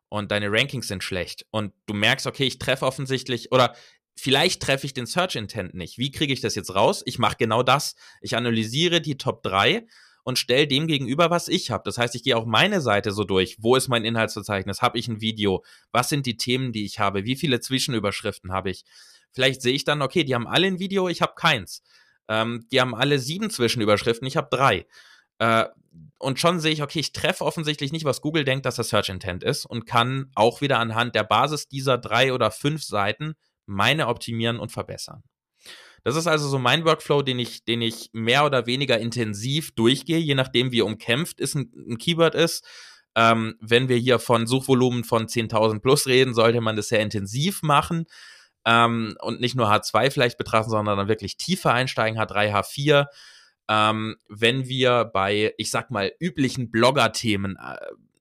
und deine Rankings sind schlecht und du merkst, okay, ich treffe offensichtlich oder vielleicht treffe ich den Search Intent nicht. Wie kriege ich das jetzt raus? Ich mache genau das. Ich analysiere die Top 3 und stelle dem gegenüber, was ich habe. Das heißt, ich gehe auch meine Seite so durch. Wo ist mein Inhaltsverzeichnis? Habe ich ein Video? Was sind die Themen, die ich habe? Wie viele Zwischenüberschriften habe ich? Vielleicht sehe ich dann, okay, die haben alle ein Video, ich habe keins. Ähm, die haben alle sieben Zwischenüberschriften, ich habe drei. Äh, und schon sehe ich, okay, ich treffe offensichtlich nicht, was Google denkt, dass das Search Intent ist und kann auch wieder anhand der Basis dieser drei oder fünf Seiten meine optimieren und verbessern. Das ist also so mein Workflow, den ich, den ich mehr oder weniger intensiv durchgehe, je nachdem, wie umkämpft ist ein, ein Keyword ist. Ähm, wenn wir hier von Suchvolumen von 10.000 plus reden, sollte man das sehr intensiv machen ähm, und nicht nur H2 vielleicht betrachten, sondern dann wirklich tiefer einsteigen, H3, H4. Ähm, wenn wir bei, ich sag mal, üblichen Blogger-Themen, äh,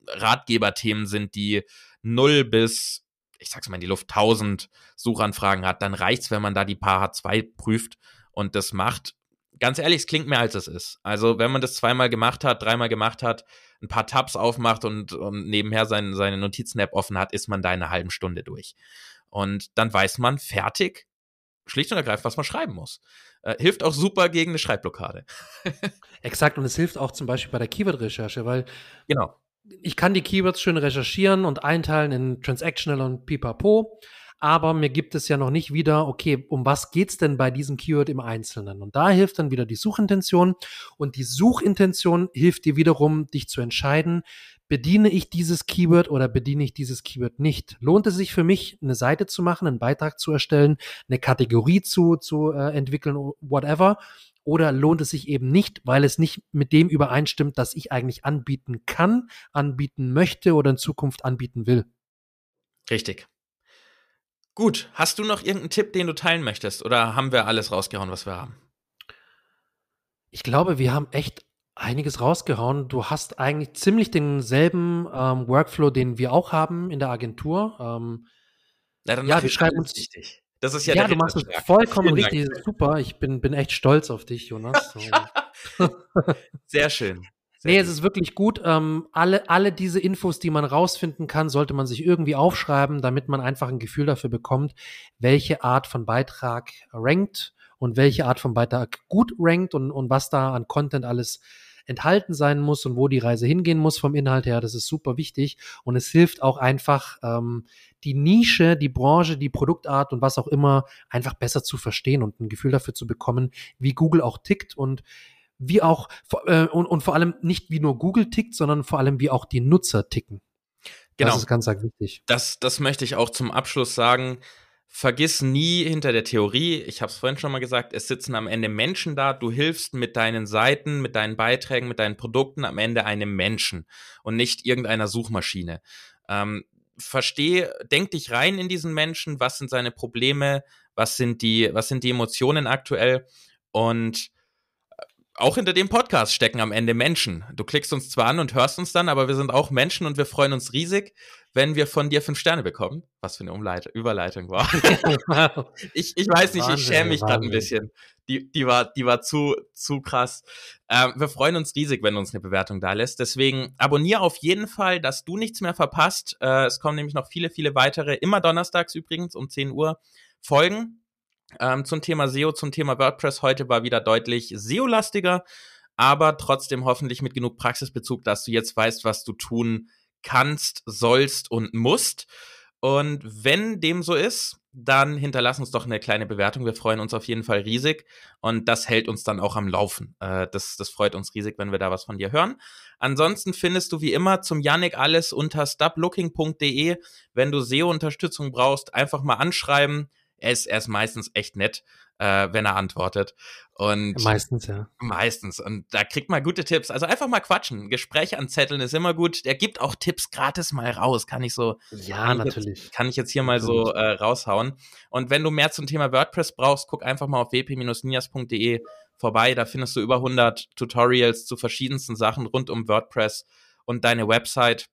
Ratgeber-Themen sind, die 0 bis ich sag's mal, in die Luft 1000 Suchanfragen hat, dann reicht's, wenn man da die paar H2 prüft und das macht. Ganz ehrlich, es klingt mehr als es ist. Also, wenn man das zweimal gemacht hat, dreimal gemacht hat, ein paar Tabs aufmacht und, und nebenher sein, seine Notizen-App offen hat, ist man da in einer halben Stunde durch. Und dann weiß man fertig, schlicht und ergreifend, was man schreiben muss. Äh, hilft auch super gegen eine Schreibblockade. Exakt, und es hilft auch zum Beispiel bei der Keyword-Recherche, weil genau ich kann die Keywords schön recherchieren und einteilen in Transactional und Pipapo, aber mir gibt es ja noch nicht wieder, okay, um was geht's denn bei diesem Keyword im Einzelnen? Und da hilft dann wieder die Suchintention und die Suchintention hilft dir wiederum, dich zu entscheiden, bediene ich dieses Keyword oder bediene ich dieses Keyword nicht? Lohnt es sich für mich, eine Seite zu machen, einen Beitrag zu erstellen, eine Kategorie zu, zu äh, entwickeln, whatever? Oder lohnt es sich eben nicht, weil es nicht mit dem übereinstimmt, das ich eigentlich anbieten kann, anbieten möchte oder in Zukunft anbieten will? Richtig. Gut, hast du noch irgendeinen Tipp, den du teilen möchtest? Oder haben wir alles rausgehauen, was wir haben? Ich glaube, wir haben echt einiges rausgehauen. Du hast eigentlich ziemlich denselben ähm, Workflow, den wir auch haben in der Agentur. Ähm, ja, ja wir schreiben uns. Richtig. Das ist ja, ja du machst es vollkommen richtig. Super. Ich bin, bin echt stolz auf dich, Jonas. Sehr schön. Sehr nee, es ist wirklich gut. Ähm, alle, alle diese Infos, die man rausfinden kann, sollte man sich irgendwie aufschreiben, damit man einfach ein Gefühl dafür bekommt, welche Art von Beitrag rankt und welche Art von Beitrag gut rankt und, und was da an Content alles enthalten sein muss und wo die Reise hingehen muss vom Inhalt her. Das ist super wichtig und es hilft auch einfach, ähm, die Nische, die Branche, die Produktart und was auch immer einfach besser zu verstehen und ein Gefühl dafür zu bekommen, wie Google auch tickt und wie auch äh, und, und vor allem nicht wie nur Google tickt, sondern vor allem wie auch die Nutzer ticken. Genau. Das ist ganz, ganz wichtig. Das, das möchte ich auch zum Abschluss sagen vergiss nie hinter der Theorie, ich habe es vorhin schon mal gesagt, es sitzen am Ende Menschen da, du hilfst mit deinen Seiten, mit deinen Beiträgen, mit deinen Produkten am Ende einem Menschen und nicht irgendeiner Suchmaschine. Ähm, versteh, denk dich rein in diesen Menschen, was sind seine Probleme, was sind die, was sind die Emotionen aktuell und auch hinter dem Podcast stecken am Ende Menschen. Du klickst uns zwar an und hörst uns dann, aber wir sind auch Menschen und wir freuen uns riesig, wenn wir von dir fünf Sterne bekommen. Was für eine Umleit Überleitung war. ich, ich weiß nicht, ich schäme mich gerade ein bisschen. Die, die, war, die war zu, zu krass. Ähm, wir freuen uns riesig, wenn du uns eine Bewertung da lässt. Deswegen abonniere auf jeden Fall, dass du nichts mehr verpasst. Äh, es kommen nämlich noch viele, viele weitere, immer donnerstags übrigens um 10 Uhr, Folgen ähm, zum Thema SEO, zum Thema WordPress. Heute war wieder deutlich SEO-lastiger, aber trotzdem hoffentlich mit genug Praxisbezug, dass du jetzt weißt, was du tun kannst, sollst und musst. Und wenn dem so ist, dann hinterlass uns doch eine kleine Bewertung. Wir freuen uns auf jeden Fall riesig. Und das hält uns dann auch am Laufen. Äh, das, das freut uns riesig, wenn wir da was von dir hören. Ansonsten findest du wie immer zum Yannick alles unter stoplooking.de. Wenn du SEO-Unterstützung brauchst, einfach mal anschreiben. Er ist, er ist meistens echt nett äh, wenn er antwortet. Und meistens, ja. Meistens. Und da kriegt man gute Tipps. Also einfach mal quatschen. Gespräche anzetteln ist immer gut. Der gibt auch Tipps gratis mal raus. Kann ich so. Ja, kann natürlich. Jetzt, kann ich jetzt hier mal so äh, raushauen. Und wenn du mehr zum Thema WordPress brauchst, guck einfach mal auf wp-nias.de vorbei. Da findest du über 100 Tutorials zu verschiedensten Sachen rund um WordPress und deine Website.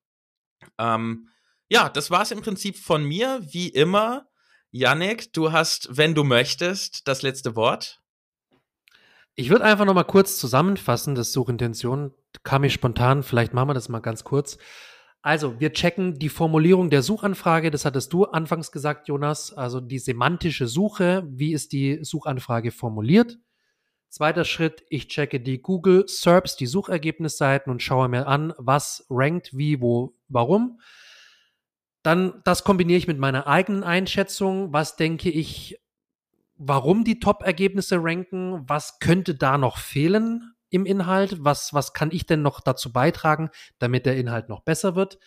Ähm, ja, das war's im Prinzip von mir. Wie immer Yannick, du hast, wenn du möchtest, das letzte Wort. Ich würde einfach noch mal kurz zusammenfassen, das Suchintention kam mir spontan, vielleicht machen wir das mal ganz kurz. Also, wir checken die Formulierung der Suchanfrage, das hattest du anfangs gesagt, Jonas, also die semantische Suche, wie ist die Suchanfrage formuliert? Zweiter Schritt, ich checke die Google SERPs, die Suchergebnisseiten und schaue mir an, was rankt wie, wo, warum. Dann das kombiniere ich mit meiner eigenen Einschätzung. Was denke ich, warum die Top-Ergebnisse ranken? Was könnte da noch fehlen im Inhalt? Was, was kann ich denn noch dazu beitragen, damit der Inhalt noch besser wird?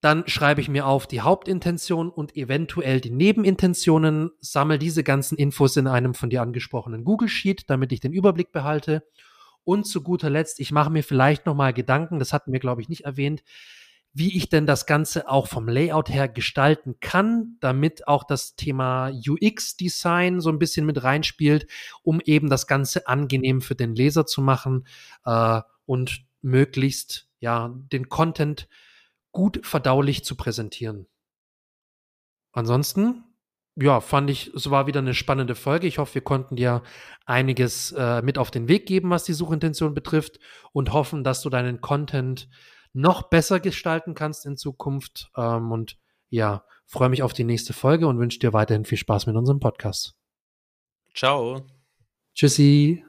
Dann schreibe ich mir auf die Hauptintention und eventuell die Nebenintentionen, sammle diese ganzen Infos in einem von dir angesprochenen Google Sheet, damit ich den Überblick behalte. Und zu guter Letzt, ich mache mir vielleicht noch mal Gedanken, das hatten wir glaube ich nicht erwähnt, wie ich denn das Ganze auch vom Layout her gestalten kann, damit auch das Thema UX-Design so ein bisschen mit reinspielt, um eben das Ganze angenehm für den Leser zu machen äh, und möglichst ja den Content gut verdaulich zu präsentieren. Ansonsten, ja, fand ich, es war wieder eine spannende Folge. Ich hoffe, wir konnten dir einiges äh, mit auf den Weg geben, was die Suchintention betrifft und hoffen, dass du deinen Content noch besser gestalten kannst in Zukunft. Ähm, und ja, freue mich auf die nächste Folge und wünsche dir weiterhin viel Spaß mit unserem Podcast. Ciao. Tschüssi.